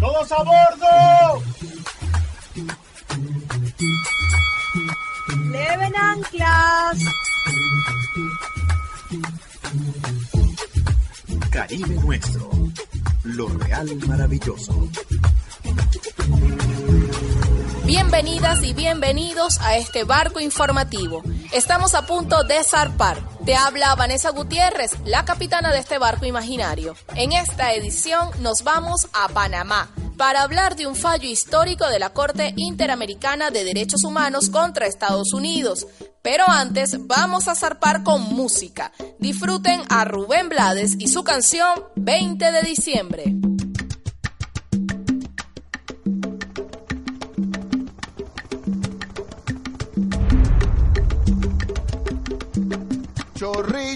¡Todos a bordo! ¡Leven anclas! Caribe nuestro, lo real maravilloso. Bienvenidas y bienvenidos a este barco informativo. Estamos a punto de zarpar. Te habla Vanessa Gutiérrez, la capitana de este barco imaginario. En esta edición nos vamos a Panamá para hablar de un fallo histórico de la Corte Interamericana de Derechos Humanos contra Estados Unidos. Pero antes vamos a zarpar con música. Disfruten a Rubén Blades y su canción 20 de diciembre.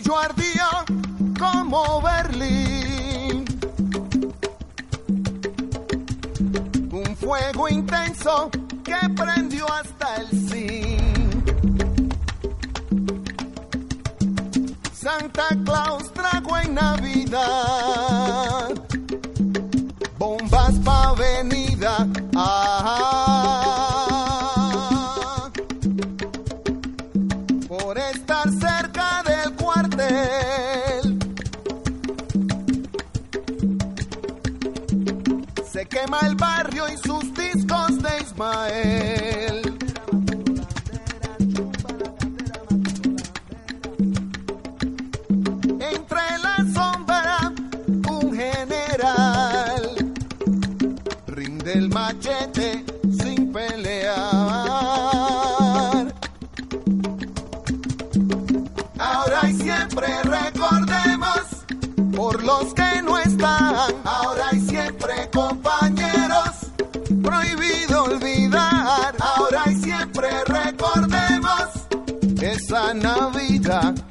Chorrillo ardía como Berlín. Un fuego intenso que prendió hasta el zinc. Santa Claus trajo en Navidad bombas pa' avenida. Ah, Ismael. Entre la sombra, un general rinde el machete Navidad.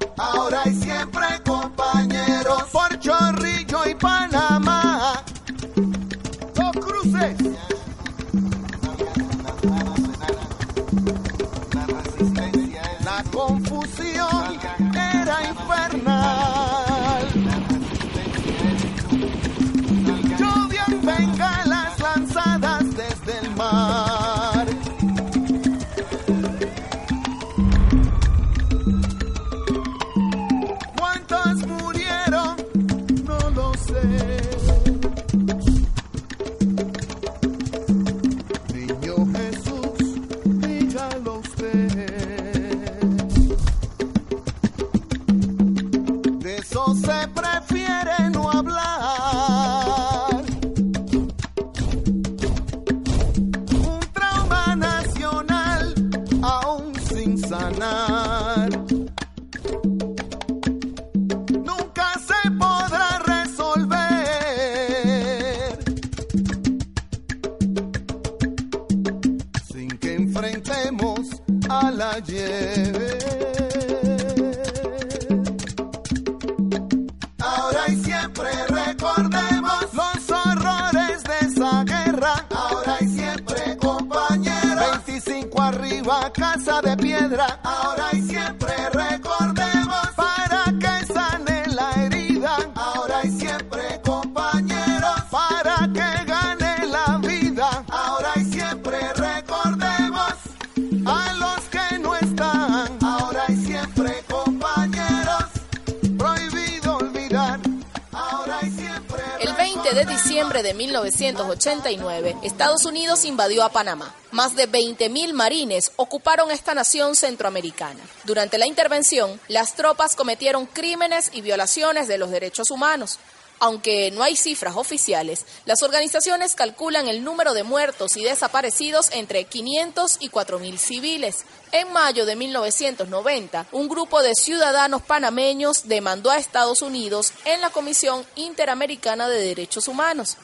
De diciembre de 1989, Estados Unidos invadió a Panamá. Más de 20.000 marines ocuparon esta nación centroamericana. Durante la intervención, las tropas cometieron crímenes y violaciones de los derechos humanos. Aunque no hay cifras oficiales, las organizaciones calculan el número de muertos y desaparecidos entre 500 y 4.000 civiles. En mayo de 1990, un grupo de ciudadanos panameños demandó a Estados Unidos en la Comisión Interamericana de Derechos Humanos.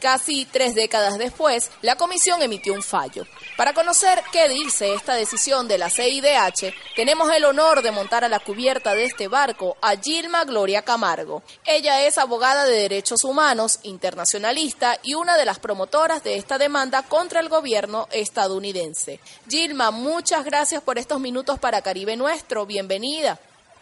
Casi tres décadas después, la comisión emitió un fallo. Para conocer qué dice esta decisión de la CIDH, tenemos el honor de montar a la cubierta de este barco a Gilma Gloria Camargo. Ella es abogada de derechos humanos, internacionalista y una de las promotoras de esta demanda contra el gobierno estadounidense. Gilma, muchas gracias por estos minutos para Caribe Nuestro. Bienvenida.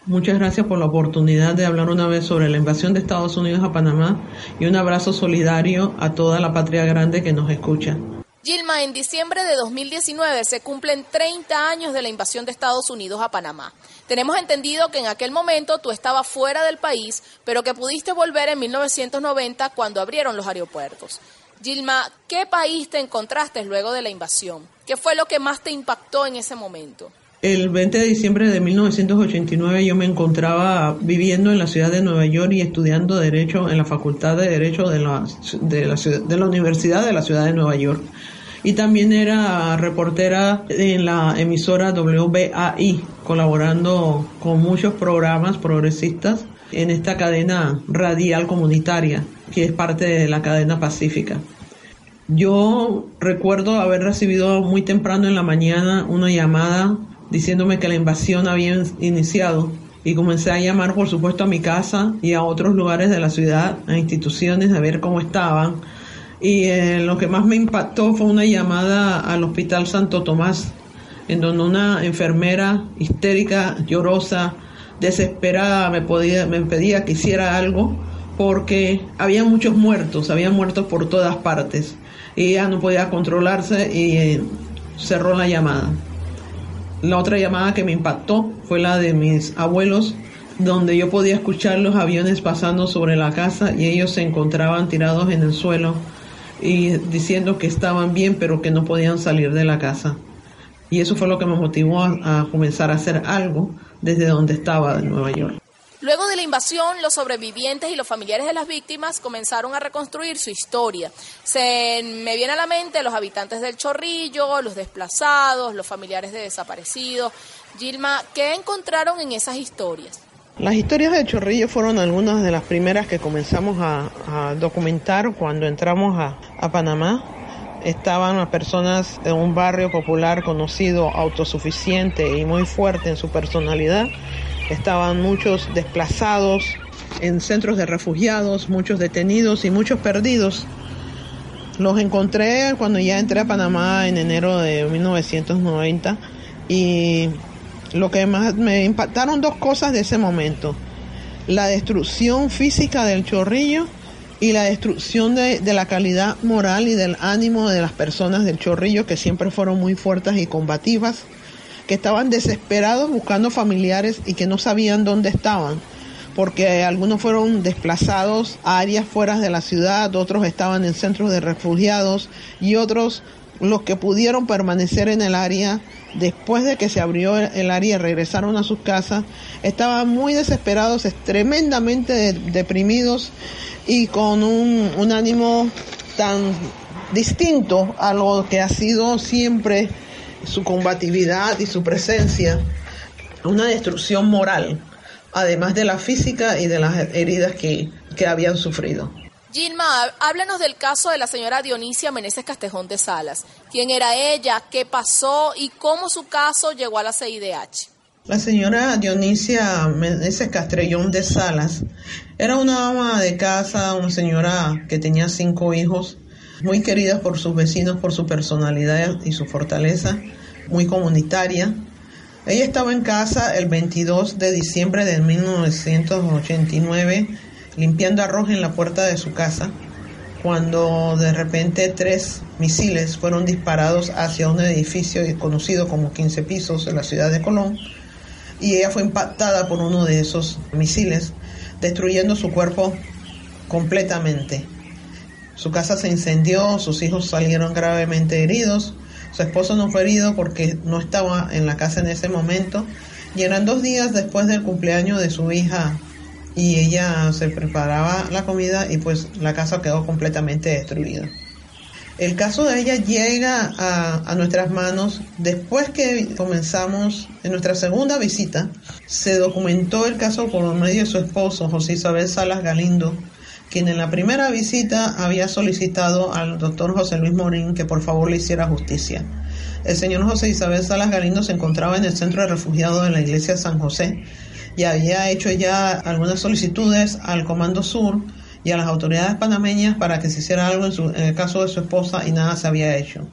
Muchas gracias por la oportunidad de hablar una vez sobre la invasión de Estados Unidos a Panamá y un abrazo solidario a toda la patria grande que nos escucha. Gilma, en diciembre de 2019 se cumplen 30 años de la invasión de Estados Unidos a Panamá. Tenemos entendido que en aquel momento tú estabas fuera del país, pero que pudiste volver en 1990 cuando abrieron los aeropuertos. Gilma, ¿qué país te encontraste luego de la invasión? ¿Qué fue lo que más te impactó en ese momento? El 20 de diciembre de 1989 yo me encontraba viviendo en la ciudad de Nueva York y estudiando Derecho en la Facultad de Derecho de la, de la, de la Universidad de la Ciudad de Nueva York. Y también era reportera en la emisora WBAI, colaborando con muchos programas progresistas en esta cadena radial comunitaria, que es parte de la cadena pacífica. Yo recuerdo haber recibido muy temprano en la mañana una llamada diciéndome que la invasión había iniciado y comencé a llamar por supuesto a mi casa y a otros lugares de la ciudad, a instituciones a ver cómo estaban. Y eh, lo que más me impactó fue una llamada al Hospital Santo Tomás, en donde una enfermera histérica, llorosa, desesperada me, pedía que hiciera algo porque había muchos muertos, había muertos por todas partes. Y ella no podía controlarse y eh, cerró la llamada. La otra llamada que me impactó fue la de mis abuelos, donde yo podía escuchar los aviones pasando sobre la casa y ellos se encontraban tirados en el suelo y diciendo que estaban bien pero que no podían salir de la casa. Y eso fue lo que me motivó a, comenzar a hacer algo desde donde estaba en Nueva York. Luego de la invasión, los sobrevivientes y los familiares de las víctimas comenzaron a reconstruir su historia. Se me viene a la mente los habitantes del Chorrillo, los desplazados, los familiares de desaparecidos. Gilma, ¿qué encontraron en esas historias? Las historias del Chorrillo fueron algunas de las primeras que comenzamos a, documentar cuando entramos a, a Panamá estaban las personas en un barrio popular conocido, autosuficiente y muy fuerte en su personalidad, Estaban muchos desplazados en centros de refugiados, muchos detenidos y muchos perdidos. Los encontré cuando ya entré a Panamá en enero de 1990 y lo que más me impactaron dos cosas de ese momento. La destrucción física del chorrillo y la destrucción de, de, la calidad moral y del ánimo de las personas del chorrillo que siempre fueron muy fuertes y combativas que estaban desesperados buscando familiares y que no sabían dónde estaban, porque algunos fueron desplazados a áreas fuera de la ciudad, otros estaban en centros de refugiados y otros los que pudieron permanecer en el área después de que se abrió el área regresaron a sus casas, estaban muy desesperados, tremendamente deprimidos y con un, un ánimo tan distinto a lo que ha sido siempre su combatividad y su presencia, una destrucción moral, además de la física y de las heridas que, que habían sufrido. Gilma, háblanos del caso de la señora Dionisia Meneses Castejón de Salas. ¿Quién era ella? ¿Qué pasó? ¿Y cómo su caso llegó a la CIDH? La señora Dionisia Meneses Castrellón de Salas era una ama de casa, una señora que tenía cinco hijos, muy querida por sus vecinos por su personalidad y su fortaleza, muy comunitaria. Ella estaba en casa el 22 de diciembre de 1989 limpiando arroz en la puerta de su casa cuando de repente tres misiles fueron disparados hacia un edificio conocido como 15 pisos en la ciudad de Colón y ella fue impactada por uno de esos misiles destruyendo su cuerpo completamente. Su casa se incendió, sus hijos salieron gravemente heridos, su esposo no fue herido porque no estaba en la casa en ese momento y eran dos días después del cumpleaños de su hija y ella se preparaba la comida y pues la casa quedó completamente destruida. El caso de ella llega a, nuestras manos después que comenzamos en nuestra segunda visita. Se documentó el caso por medio de su esposo, José Isabel Salas Galindo, quien en la primera visita había solicitado al doctor José Luis Morín que por favor le hiciera justicia. El señor José Isabel Salas Galindo se encontraba en el centro de refugiados de la iglesia San José y había hecho ya algunas solicitudes al Comando Sur y a las autoridades panameñas para que se hiciera algo en, el caso de su esposa y nada se había hecho.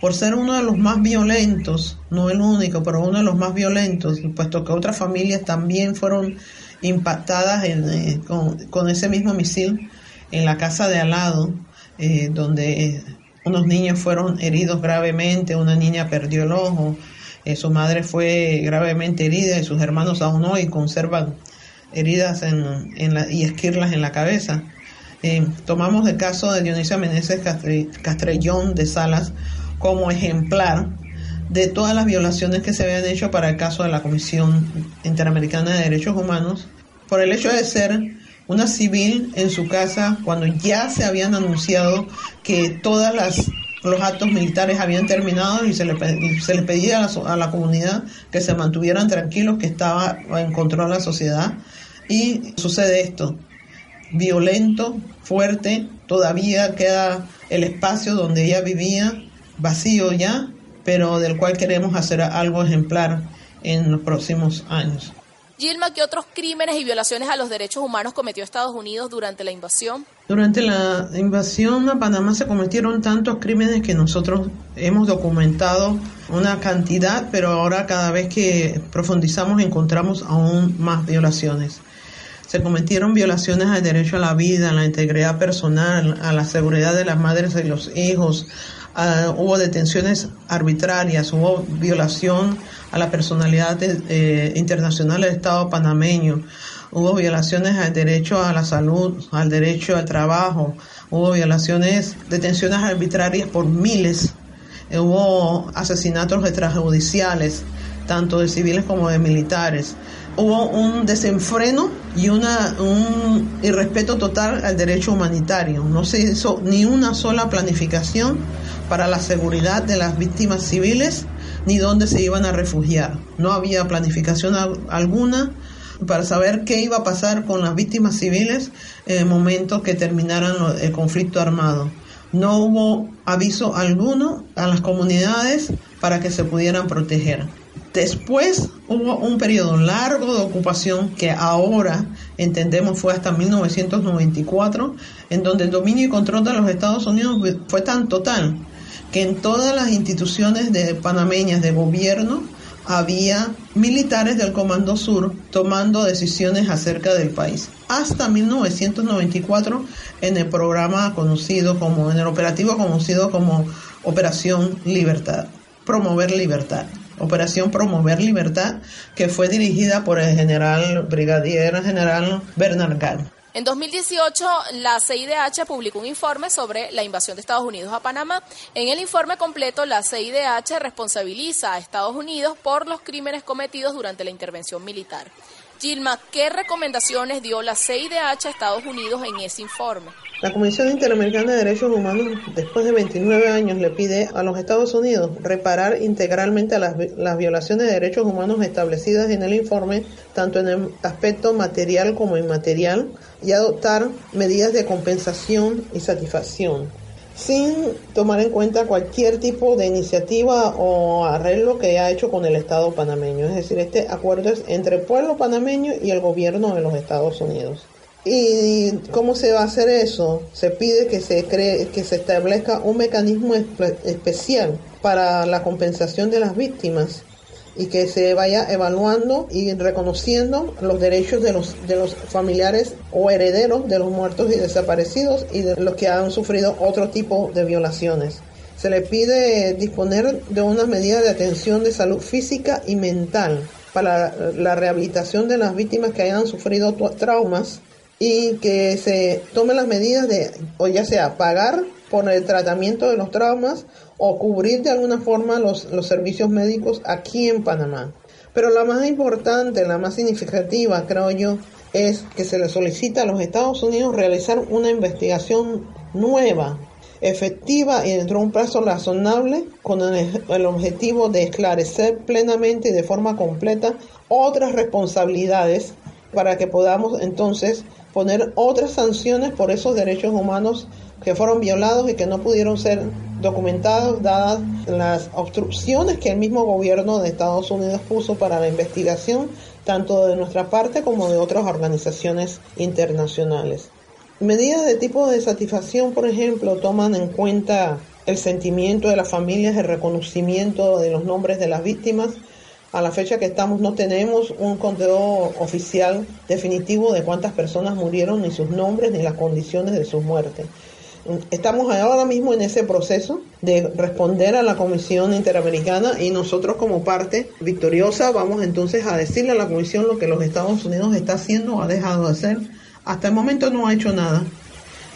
Por ser uno de los más violentos, no el único, pero uno de los más violentos, puesto que otras familias también fueron impactadas eh, con, ese mismo misil en la casa de al lado, eh, donde unos niños fueron heridos gravemente, una niña perdió el ojo, eh, su madre fue gravemente herida y sus hermanos aún hoy conservan heridas en, y esquirlas en la cabeza. Eh, tomamos el caso de Dionisio Meneses Castrellón de Salas como ejemplar de todas las violaciones que se habían hecho para el caso de la Comisión Interamericana de Derechos Humanos, por el hecho de ser una civil en su casa cuando ya se habían anunciado que todas las los actos militares habían terminado y se le, se les pedía a la, a la, comunidad que se mantuvieran tranquilos, que estaba en control la sociedad. Y sucede esto, violento, fuerte, todavía queda el espacio donde ella vivía vacío ya, pero del cual queremos hacer algo ejemplar en los próximos años. Gilma, ¿qué otros crímenes y violaciones a los derechos humanos cometió Estados Unidos durante la invasión? Durante la invasión a Panamá se cometieron tantos crímenes que nosotros hemos documentado una cantidad, pero ahora cada vez que profundizamos encontramos aún más violaciones. Se cometieron violaciones al derecho a la vida, a la integridad personal, a la seguridad de las madres y los hijos. Hubo detenciones arbitrarias, hubo violación a la personalidad eh, internacional del Estado panameño. Hubo violaciones al derecho a la salud, al derecho al trabajo. Hubo violaciones, detenciones arbitrarias por miles. hubo asesinatos extrajudiciales, tanto de civiles como de militares hubo un desenfreno y una, un irrespeto total al derecho humanitario. No se hizo ni una sola planificación para la seguridad de las víctimas civiles ni dónde se iban a refugiar. No había planificación alguna para saber qué iba a pasar con las víctimas civiles en el momento que terminaran el conflicto armado. No hubo aviso alguno a las comunidades para que se pudieran proteger. Después hubo un periodo largo de ocupación que ahora entendemos fue hasta 1994, en donde el dominio y control de los Estados Unidos fue tan total que en todas las instituciones de panameñas de gobierno había militares del Comando Sur tomando decisiones acerca del país. Hasta 1994 en el programa conocido como, en el operativo conocido como Operación Libertad, promover libertad. Operación Promover Libertad, que fue dirigida por el general brigadier general Bernard Gall. En 2018, la CIDH publicó un informe sobre la invasión de Estados Unidos a Panamá. En el informe completo, la CIDH responsabiliza a Estados Unidos por los crímenes cometidos durante la intervención militar. Gilma, ¿qué recomendaciones dio la CIDH a Estados Unidos en ese informe? La Comisión Interamericana de Derechos Humanos, después de 29 años, le pide a los Estados Unidos reparar integralmente las, las violaciones de derechos humanos establecidas en el informe, tanto en el aspecto material como inmaterial, y adoptar medidas de compensación y satisfacción sin tomar en cuenta cualquier tipo de iniciativa o arreglo que haya hecho con el Estado panameño. Es decir, este acuerdo es entre el pueblo panameño y el gobierno de los Estados Unidos. ¿Y cómo se va a hacer eso? Se pide que se cree, que se establezca un mecanismo especial para la compensación de las víctimas y que se vaya evaluando y reconociendo los derechos de los, de los familiares o herederos de los muertos y desaparecidos y de los que han sufrido otro tipo de violaciones. Se le pide disponer de unas medidas de atención de salud física y mental para la rehabilitación de las víctimas que hayan sufrido traumas y que se tomen las medidas de, o ya sea pagar por el tratamiento de los traumas o cubrir de alguna forma los, los servicios médicos aquí en Panamá. Pero la más importante, la más significativa, creo yo, es que se le solicita a los Estados Unidos realizar una investigación nueva, efectiva y dentro de un plazo razonable con el, el objetivo de esclarecer plenamente y de forma completa otras responsabilidades para que podamos entonces poner otras sanciones por esos derechos humanos que fueron violados y que no pudieron ser documentados dadas las obstrucciones que el mismo gobierno de Estados Unidos puso para la investigación tanto de nuestra parte como de otras organizaciones internacionales. Medidas de tipo de satisfacción, por ejemplo, toman en cuenta el sentimiento de las familias, el reconocimiento de los nombres de las víctimas. A la fecha que estamos no tenemos un conteo oficial definitivo de cuántas personas murieron, ni sus nombres, ni las condiciones de sus muertes. Estamos ahora mismo en ese proceso de responder a la Comisión Interamericana y nosotros como parte victoriosa vamos entonces a decirle a la Comisión lo que los Estados Unidos está haciendo o ha dejado de hacer. Hasta el momento no ha hecho nada.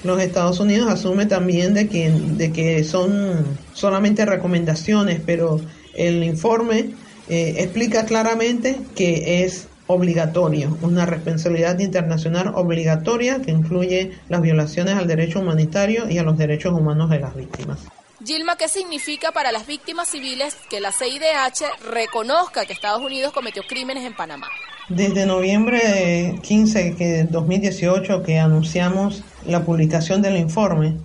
Los Estados Unidos asume también de que, de que son solamente recomendaciones, pero el informe eh, explica claramente que es obligatorio, una responsabilidad internacional obligatoria que incluye las violaciones al derecho humanitario y a los derechos humanos de las víctimas. Gilma, ¿qué significa para las víctimas civiles que la CIDH reconozca que Estados Unidos cometió crímenes en Panamá? Desde noviembre 15 de 2018 que anunciamos la publicación del informe,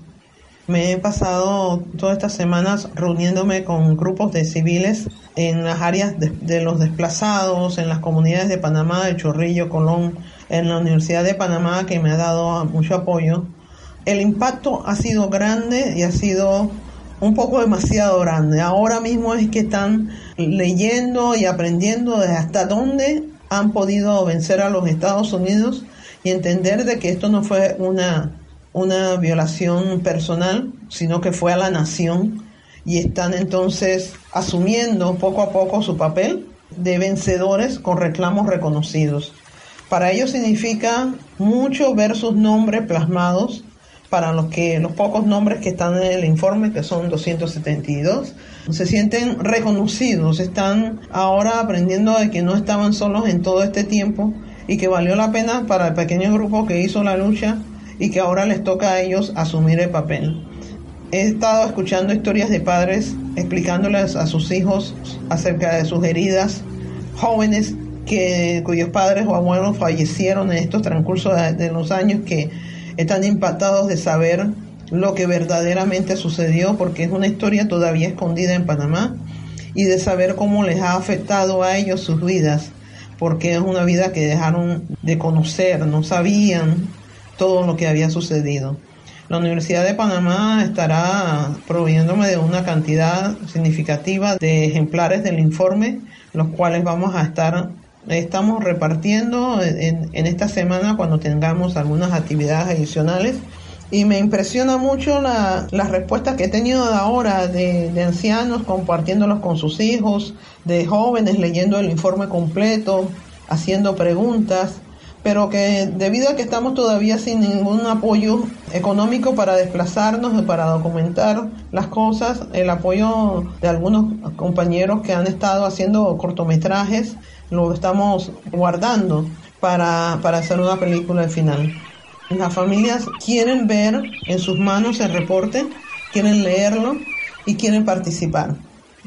me he pasado todas estas semanas reuniéndome con grupos de civiles en las áreas de, los desplazados, en las comunidades de Panamá, de Chorrillo, Colón, en la Universidad de Panamá, que me ha dado mucho apoyo. El impacto ha sido grande y ha sido un poco demasiado grande. Ahora mismo es que están leyendo y aprendiendo de hasta dónde han podido vencer a los Estados Unidos y entender de que esto no fue una una violación personal, sino que fue a la nación y están entonces asumiendo poco a poco su papel de vencedores con reclamos reconocidos. Para ellos significa mucho ver sus nombres plasmados para los que los pocos nombres que están en el informe, que son 272, se sienten reconocidos, están ahora aprendiendo de que no estaban solos en todo este tiempo y que valió la pena para el pequeño grupo que hizo la lucha y que ahora les toca a ellos asumir el papel. He estado escuchando historias de padres explicándoles a sus hijos acerca de sus heridas, jóvenes que, cuyos padres o abuelos fallecieron en estos transcurso de, de los años que están impactados de saber lo que verdaderamente sucedió porque es una historia todavía escondida en Panamá y de saber cómo les ha afectado a ellos sus vidas porque es una vida que dejaron de conocer, no sabían todo lo que había sucedido. La Universidad de Panamá estará proveyéndome de una cantidad significativa de ejemplares del informe, los cuales vamos a estar, estamos repartiendo en, en esta semana cuando tengamos algunas actividades adicionales. Y me impresiona mucho la, las respuestas que he tenido ahora de, de ancianos compartiéndolos con sus hijos, de jóvenes leyendo el informe completo, haciendo preguntas pero que debido a que estamos todavía sin ningún apoyo económico para desplazarnos, para documentar las cosas, el apoyo de algunos compañeros que han estado haciendo cortometrajes, lo estamos guardando para, para hacer una película al final. Las familias quieren ver en sus manos el reporte, quieren leerlo y quieren participar.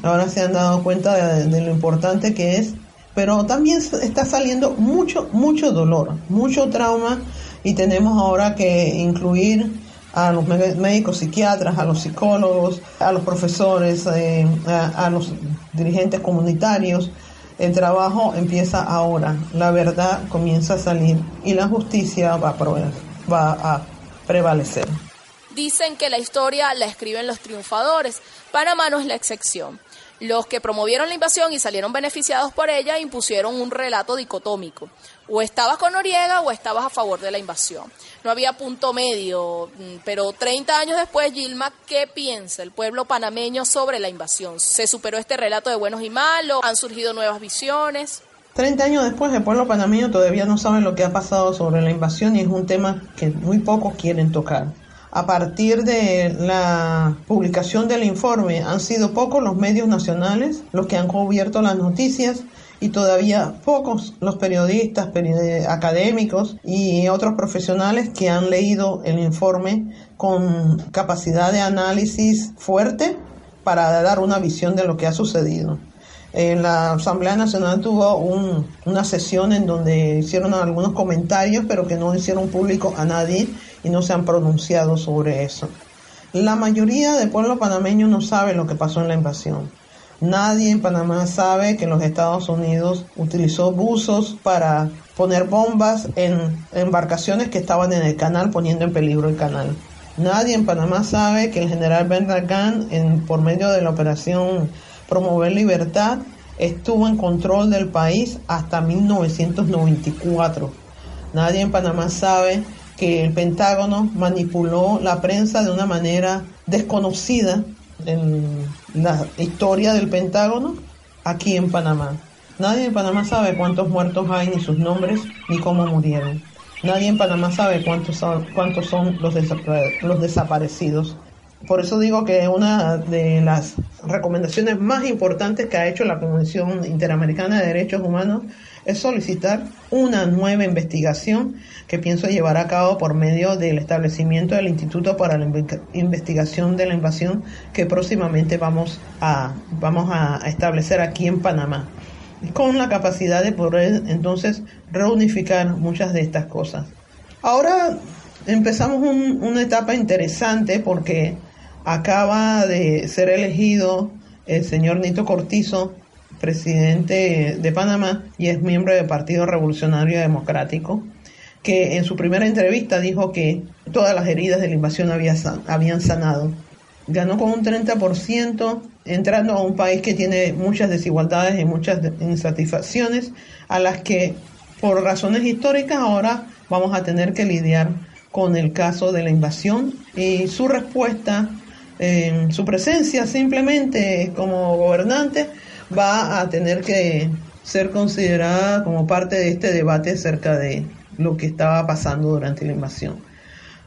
Ahora se han dado cuenta de, de lo importante que es pero también está saliendo mucho, mucho dolor, mucho trauma y tenemos ahora que incluir a los médicos psiquiatras, a los psicólogos, a los profesores, eh, a, los dirigentes comunitarios. El trabajo empieza ahora, la verdad comienza a salir y la justicia va a, va a prevalecer. Dicen que la historia la escriben los triunfadores. Panamá no es la excepción. Los que promovieron la invasión y salieron beneficiados por ella impusieron un relato dicotómico. O estabas con Noriega o estabas a favor de la invasión. No había punto medio, mm, pero 30 años después, Gilma, ¿qué piensa el pueblo panameño sobre la invasión? ¿Se superó este relato de buenos y malos? ¿Han surgido nuevas visiones? 30 años después, el pueblo panameño todavía no sabe lo que ha pasado sobre la invasión y es un tema que muy pocos quieren tocar a partir de la publicación del informe han sido pocos los medios nacionales los que han cubierto las noticias y todavía pocos los periodistas, académicos y otros profesionales que han leído el informe con capacidad de análisis fuerte para dar una visión de lo que ha sucedido. En la Asamblea Nacional tuvo una sesión en donde hicieron algunos comentarios, pero que no hicieron público a nadie y no se han pronunciado sobre eso. La mayoría del pueblo panameño no sabe lo que pasó en la invasión. Nadie en Panamá sabe que los Estados Unidos utilizó buzos para poner bombas en embarcaciones que estaban en el canal poniendo en peligro el canal. Nadie en Panamá sabe que el general Bernard en, por medio de la operación Promover Libertad, estuvo en control del país hasta 1994. Nadie en Panamá sabe que el Pentágono manipuló la prensa de una manera desconocida en la historia del Pentágono aquí en Panamá. Nadie en Panamá sabe cuántos muertos hay, ni sus nombres, ni cómo murieron. Nadie en Panamá sabe cuántos cuántos son los, los desaparecidos. Por eso digo que una de las recomendaciones más importantes que ha hecho la Convención Interamericana de Derechos Humanos es solicitar una nueva investigación que pienso llevar a cabo por medio del establecimiento del Instituto para la Investigación de la Invasión que próximamente vamos a, vamos a establecer aquí en Panamá, con la capacidad de poder entonces reunificar muchas de estas cosas. Ahora empezamos una etapa interesante porque acaba de ser elegido el señor Nito Cortizo, presidente de Panamá y es miembro del Partido Revolucionario Democrático, que en su primera entrevista dijo que todas las heridas de la invasión habían sanado. Ganó con un 30%, entrando a un país que tiene muchas desigualdades y muchas insatisfacciones, a las que por razones históricas ahora vamos a tener que lidiar con el caso de la invasión y su respuesta su presencia simplemente como gobernante va a tener que ser considerada como parte de este debate acerca de lo que estaba pasando durante la invasión.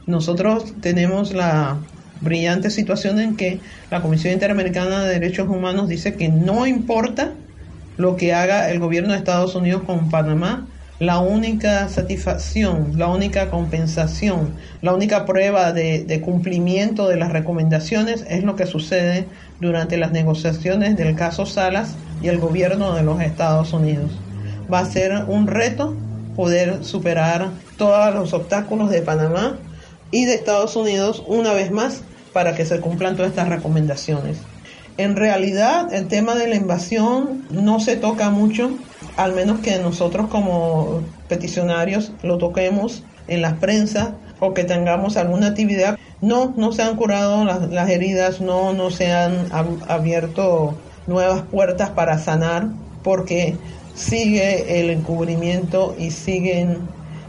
Nosotros tenemos la brillante situación en que la Comisión Interamericana de Derechos Humanos dice que no importa lo que haga el gobierno de Estados Unidos con Panamá, la única satisfacción, la única compensación, la única prueba de, cumplimiento de las recomendaciones es lo que sucede durante las negociaciones del caso Salas y el gobierno de los Estados Unidos. Va a ser un reto poder superar todos los obstáculos de Panamá y de Estados Unidos una vez más para que se cumplan todas estas recomendaciones. En realidad el tema de la invasión no se toca mucho al menos que nosotros como peticionarios lo toquemos en la prensa o que tengamos alguna actividad. No, no se han curado las, heridas, no, no se han abierto nuevas puertas para sanar porque sigue el encubrimiento y siguen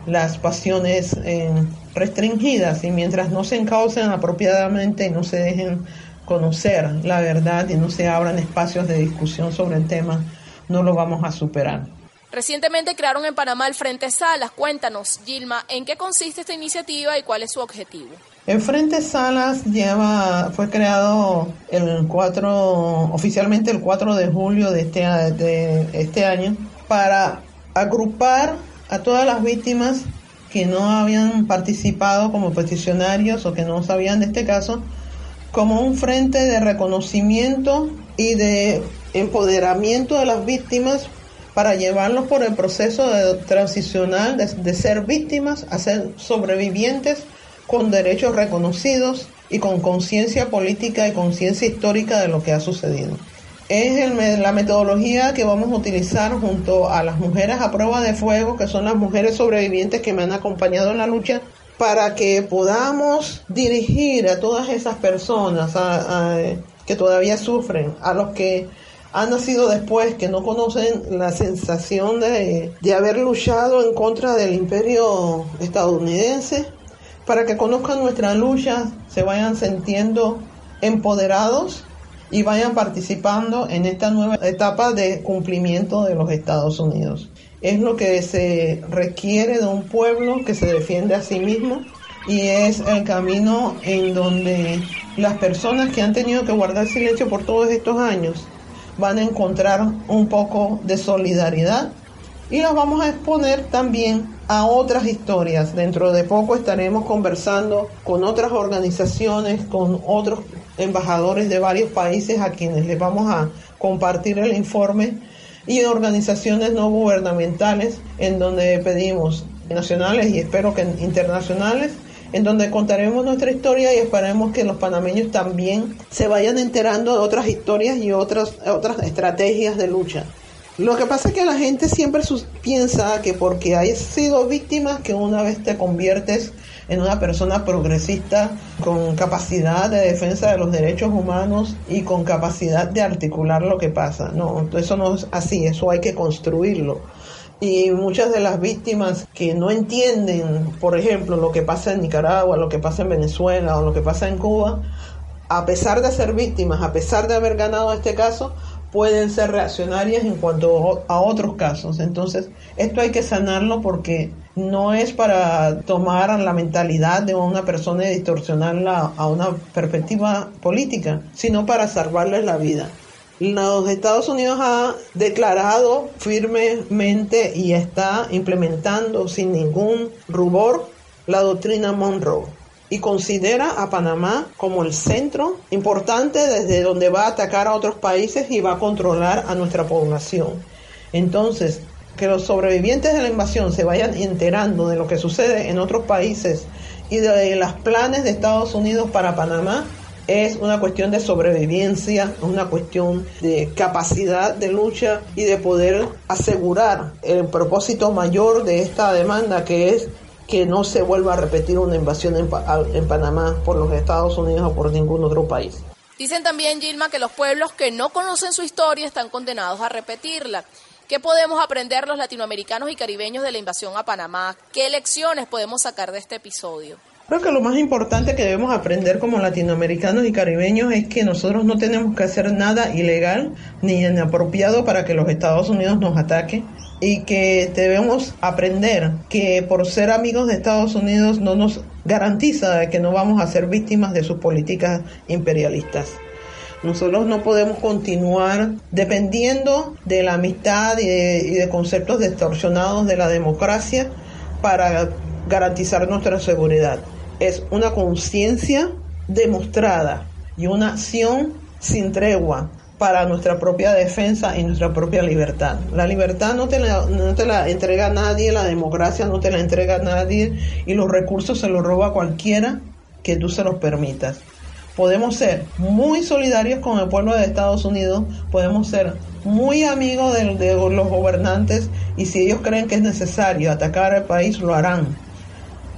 las pasiones eh, restringidas y mientras no se encaucen apropiadamente y no se dejen conocer la verdad y no se abran espacios de discusión sobre el tema, no lo vamos a superar. Recientemente crearon en Panamá el Frente Salas. Cuéntanos, Gilma, ¿en qué consiste esta iniciativa y cuál es su objetivo? El Frente Salas lleva, fue creado el 4, oficialmente el 4 de julio de este, de este año para agrupar a todas las víctimas que no habían participado como peticionarios o que no sabían de este caso, como un frente de reconocimiento y de empoderamiento de las víctimas para llevarlos por el proceso de transicional de, ser víctimas a ser sobrevivientes con derechos reconocidos y con conciencia política y conciencia histórica de lo que ha sucedido. Es la metodología que vamos a utilizar junto a las mujeres a prueba de fuego, que son las mujeres sobrevivientes que me han acompañado en la lucha, para que podamos dirigir a todas esas personas que todavía sufren, a los que han nacido después, que no conocen la sensación de, de haber luchado en contra del imperio estadounidense, para que conozcan nuestra lucha, se vayan sintiendo empoderados y vayan participando en esta nueva etapa de cumplimiento de los Estados Unidos. Es lo que se requiere de un pueblo que se defiende a sí mismo y es el camino en donde las personas que han tenido que guardar silencio por todos estos años van a encontrar un poco de solidaridad y los vamos a exponer también a otras historias. Dentro de poco estaremos conversando con otras organizaciones, con otros embajadores de varios países a quienes les vamos a compartir el informe y organizaciones no gubernamentales en donde pedimos nacionales y espero que internacionales en donde contaremos nuestra historia y esperemos que los panameños también se vayan enterando de otras historias y otras, otras estrategias de lucha. Lo que pasa es que la gente siempre piensa que porque hayas sido víctima, que una vez te conviertes en una persona progresista con capacidad de defensa de los derechos humanos y con capacidad de articular lo que pasa. No, eso no es así, eso hay que construirlo. Y muchas de las víctimas que no entienden, por ejemplo, lo que pasa en Nicaragua, lo que pasa en Venezuela o lo que pasa en Cuba, a pesar de ser víctimas, a pesar de haber ganado este caso, pueden ser reaccionarias en cuanto a otros casos. Entonces, esto hay que sanarlo porque no es para tomar la mentalidad de una persona y distorsionarla a una perspectiva política, sino para salvarles la vida. Los Estados Unidos ha declarado firmemente y está implementando sin ningún rubor la doctrina Monroe y considera a Panamá como el centro importante desde donde va a atacar a otros países y va a controlar a nuestra población. Entonces, que los sobrevivientes de la invasión se vayan enterando de lo que sucede en otros países y de los planes de Estados Unidos para Panamá es una cuestión de sobrevivencia, una cuestión de capacidad de lucha y de poder asegurar el propósito mayor de esta demanda que es que no se vuelva a repetir una invasión en, en Panamá por los Estados Unidos o por ningún otro país. Dicen también, Gilma, que los pueblos que no conocen su historia están condenados a repetirla. ¿Qué podemos aprender los latinoamericanos y caribeños de la invasión a Panamá? ¿Qué lecciones podemos sacar de este episodio? Creo que lo más importante que debemos aprender como latinoamericanos y caribeños es que nosotros no tenemos que hacer nada ilegal ni inapropiado para que los Estados Unidos nos ataquen y que debemos aprender que por ser amigos de Estados Unidos no nos garantiza que no vamos a ser víctimas de sus políticas imperialistas. Nosotros no podemos continuar dependiendo de la amistad y de, conceptos distorsionados de la democracia para garantizar nuestra seguridad. Es una conciencia demostrada y una acción sin tregua para nuestra propia defensa y nuestra propia libertad. La libertad no te la, no te la entrega nadie, la democracia no te la entrega nadie y los recursos se los roba cualquiera que tú se los permitas. Podemos ser muy solidarios con el pueblo de Estados Unidos, podemos ser muy amigos de, de los gobernantes y si ellos creen que es necesario atacar al país, lo harán.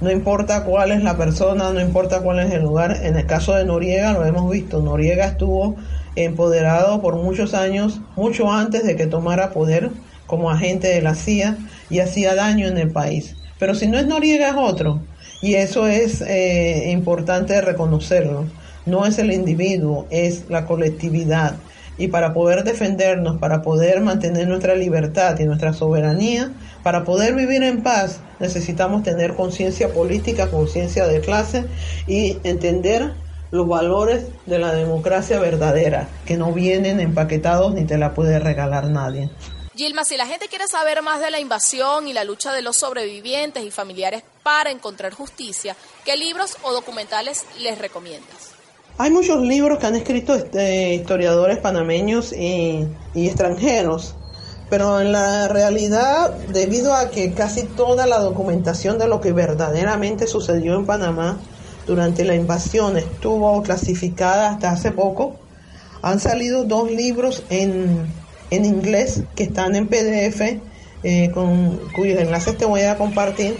No importa cuál es la persona, no importa cuál es el lugar. En el caso de Noriega lo hemos visto. Noriega estuvo empoderado por muchos años, mucho antes de que tomara poder como agente de la CIA y hacía daño en el país. Pero si no es Noriega es otro. Y eso es eh, importante reconocerlo. No es el individuo, es la colectividad. Y para poder defendernos, para poder mantener nuestra libertad y nuestra soberanía, para poder vivir en paz, necesitamos tener conciencia política, conciencia de clase y entender los valores de la democracia verdadera, que no vienen empaquetados ni te la puede regalar nadie. Gilma, si la gente quiere saber más de la invasión y la lucha de los sobrevivientes y familiares para encontrar justicia, ¿qué libros o documentales les recomiendas? Hay muchos libros que han escrito este, historiadores panameños y, extranjeros, pero en la realidad, debido a que casi toda la documentación de lo que verdaderamente sucedió en Panamá durante la invasión estuvo clasificada hasta hace poco. Han salido dos libros en, en inglés que están en PDF, eh, con cuyos enlaces te voy a compartir,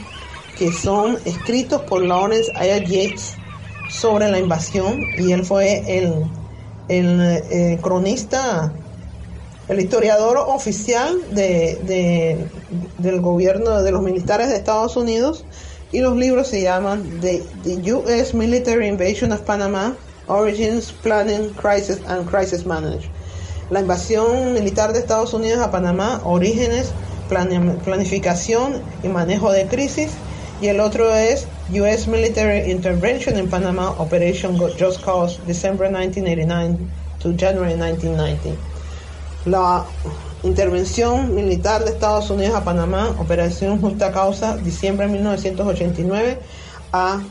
que son escritos por Lawrence Aya Yates sobre la invasión y él fue el, el eh, cronista, el historiador oficial de, de, del gobierno de los militares de Estados Unidos y los libros se llaman The, U.S. Military Invasion of Panama, Origins, Planning, Crisis and Crisis Management. La invasión militar de Estados Unidos a Panamá, orígenes, planificación y manejo de crisis. Y el otro es U.S. Military Intervention in Panama, Operation Just Cause, December 1989 to January 1990. la intervención militar de Estados Unidos a Panamá, Operación Justa Causa, diciembre de 1989 a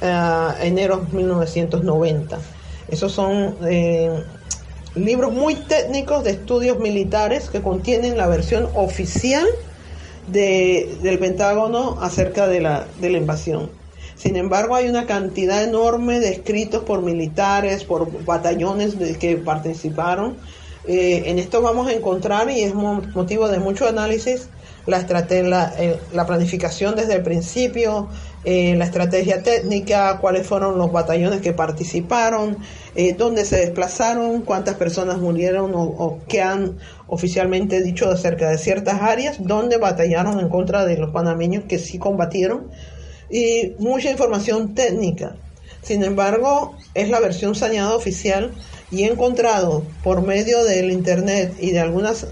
eh, enero de 1990. Esos son eh, libros muy técnicos de estudios militares que contienen la versión oficial del Pentágono acerca de la, de la invasión. Sin embargo, hay una cantidad enorme de escritos por militares, por batallones de, que participaron. Eh, en esto vamos a encontrar, y es motivo de mucho análisis, la, eh, la planificación desde el principio, eh, la estrategia técnica, cuáles fueron los batallones que participaron, dónde se desplazaron, cuántas personas murieron o, qué han oficialmente dicho acerca de ciertas áreas, dónde batallaron en contra de los panameños que sí combatieron y mucha información técnica. Sin embargo, es la versión sañada oficial y he encontrado por medio del internet y de algunas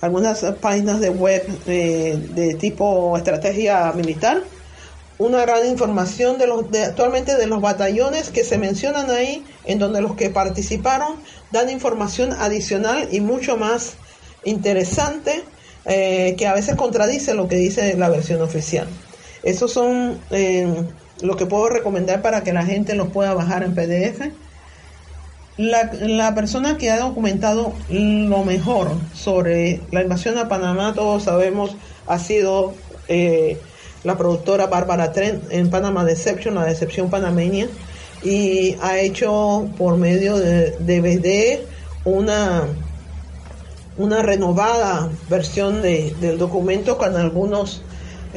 algunas páginas de web eh, de tipo estrategia militar una gran información de los de, actualmente de los batallones que se mencionan ahí, en donde los que participaron dan información adicional y mucho más interesante eh, que a veces contradice lo que dice la versión oficial. Esos son eh, lo que puedo recomendar para que la gente los pueda bajar en PDF. La, la, persona que ha documentado lo mejor sobre la invasión a Panamá, todos sabemos, ha sido eh, la productora Bárbara Trent en Panama Deception, la decepción panameña, y ha hecho por medio de DVD una, una renovada versión de, del documento con algunos,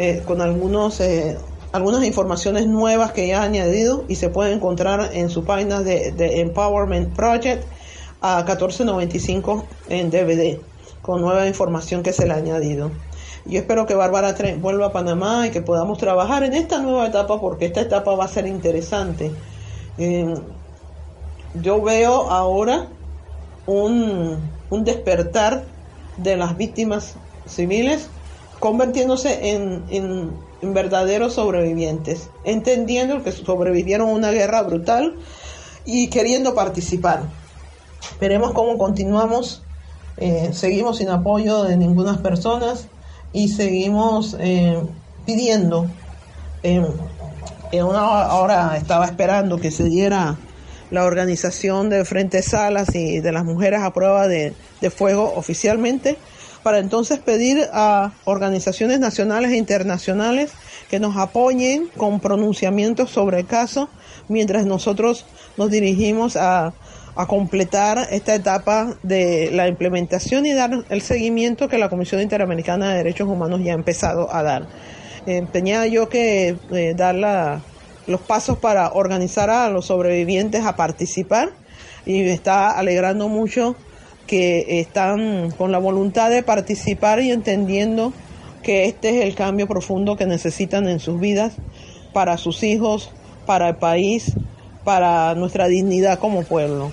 eh, con algunos eh, algunas informaciones nuevas que ha añadido y se puede encontrar en su página de, Empowerment Project a 14.95 en DVD con nueva información que se le ha añadido. Yo espero que Bárbara vuelva a Panamá y que podamos trabajar en esta nueva etapa porque esta etapa va a ser interesante. Eh, yo veo ahora un, despertar de las víctimas civiles convirtiéndose en, en, verdaderos sobrevivientes, entendiendo que sobrevivieron a una guerra brutal y queriendo participar. Veremos cómo continuamos. Eh, seguimos sin apoyo de ninguna persona y seguimos eh, pidiendo. Eh, en una hora estaba esperando que se diera la organización de Frente Salas y de las mujeres a prueba de, de fuego oficialmente, para entonces pedir a organizaciones nacionales e internacionales que nos apoyen con pronunciamientos sobre el caso mientras nosotros nos dirigimos a a completar esta etapa de la implementación y dar el seguimiento que la Comisión Interamericana de Derechos Humanos ya ha empezado a dar. Eh, tenía yo que eh, dar los pasos para organizar a los sobrevivientes a participar y me está alegrando mucho que están con la voluntad de participar y entendiendo que este es el cambio profundo que necesitan en sus vidas para sus hijos, para el país, para nuestra dignidad como pueblo.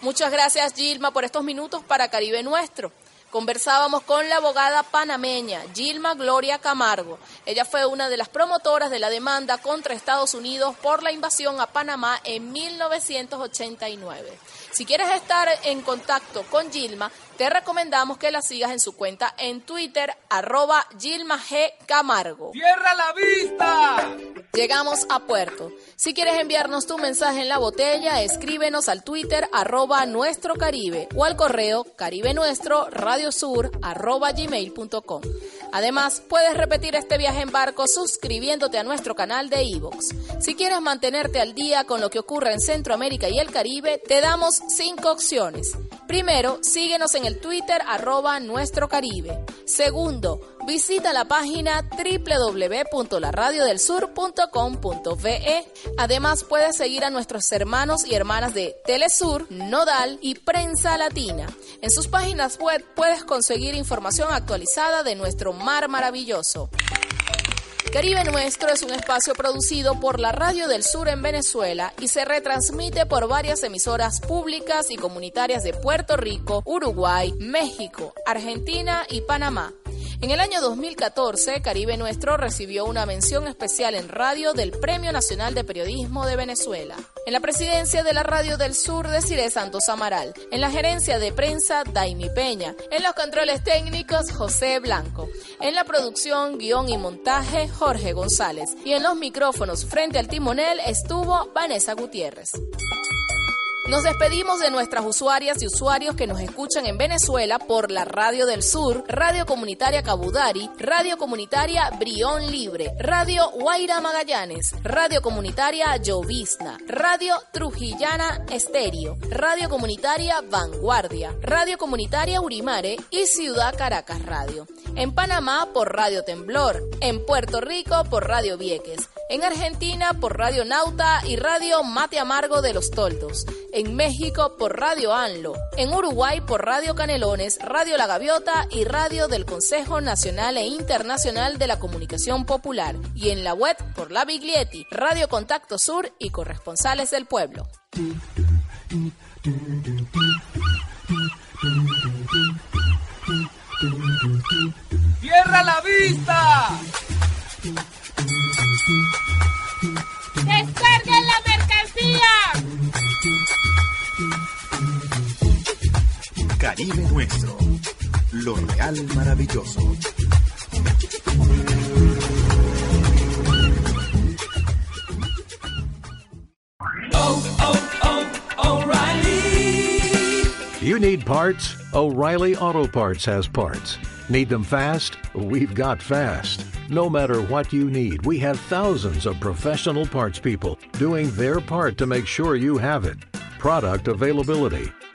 Muchas gracias Gilma por estos minutos para Caribe Nuestro. Conversábamos con la abogada panameña Gilma Gloria Camargo. Ella fue una de las promotoras de la demanda contra Estados Unidos por la invasión a Panamá en 1989. Si quieres estar en contacto con Gilma, te recomendamos que la sigas en su cuenta en Twitter, arroba Gilma G. Camargo. ¡Cierra la vista! Llegamos a puerto. Si quieres enviarnos tu mensaje en la botella, escríbenos al Twitter arroba nuestro Caribe o al correo caribe nuestro radio sur arroba gmail.com. Además, puedes repetir este viaje en barco suscribiéndote a nuestro canal de iVoox. Si quieres mantenerte al día con lo que ocurre en Centroamérica y el Caribe, te damos cinco opciones. Primero, síguenos en el Twitter arroba nuestro Caribe. Segundo, visita la página www.laradiodelsur.com.ve. Además, puedes seguir a nuestros hermanos y hermanas de Telesur, Nodal y Prensa Latina. En sus páginas web puedes conseguir información actualizada de nuestro mar maravilloso. Caribe Nuestro es un espacio producido por la Radio del Sur en Venezuela y se retransmite por varias emisoras públicas y comunitarias de Puerto Rico, Uruguay, México, Argentina y Panamá. En el año 2014, Caribe Nuestro recibió una mención especial en radio del Premio Nacional de Periodismo de Venezuela. En la presidencia de la Radio del Sur, Desiree Santos Amaral. En la gerencia de prensa, Daimi Peña. En los controles técnicos, José Blanco. En la producción, guion y montaje, Jorge González. Y en los micrófonos, frente al timonel, estuvo Vanessa Gutiérrez. Nos despedimos de nuestras usuarias y usuarios que nos escuchan en Venezuela por la Radio del Sur, Radio Comunitaria Cabudari, Radio Comunitaria Brión Libre, Radio Guaira Magallanes, Radio Comunitaria Llovizna, Radio Trujillana Estéreo, Radio Comunitaria Vanguardia, Radio Comunitaria Urimare y Ciudad Caracas Radio. En Panamá por Radio Temblor, en Puerto Rico por Radio Vieques, en Argentina por Radio Nauta y Radio Mate Amargo de los Toldos en México por Radio Anlo, en Uruguay por Radio Canelones, Radio La Gaviota y Radio del Consejo Nacional e Internacional de la Comunicación Popular, y en la web por La Biglietti, Radio Contacto Sur y Corresponsales del Pueblo. ¡Cierra la vista! Caribe nuestro. Lo real maravilloso. Oh, oh, oh, O'Reilly. You need parts? O'Reilly Auto Parts has parts. Need them fast? We've got fast. No matter what you need, we have thousands of professional parts people doing their part to make sure you have it. Product availability.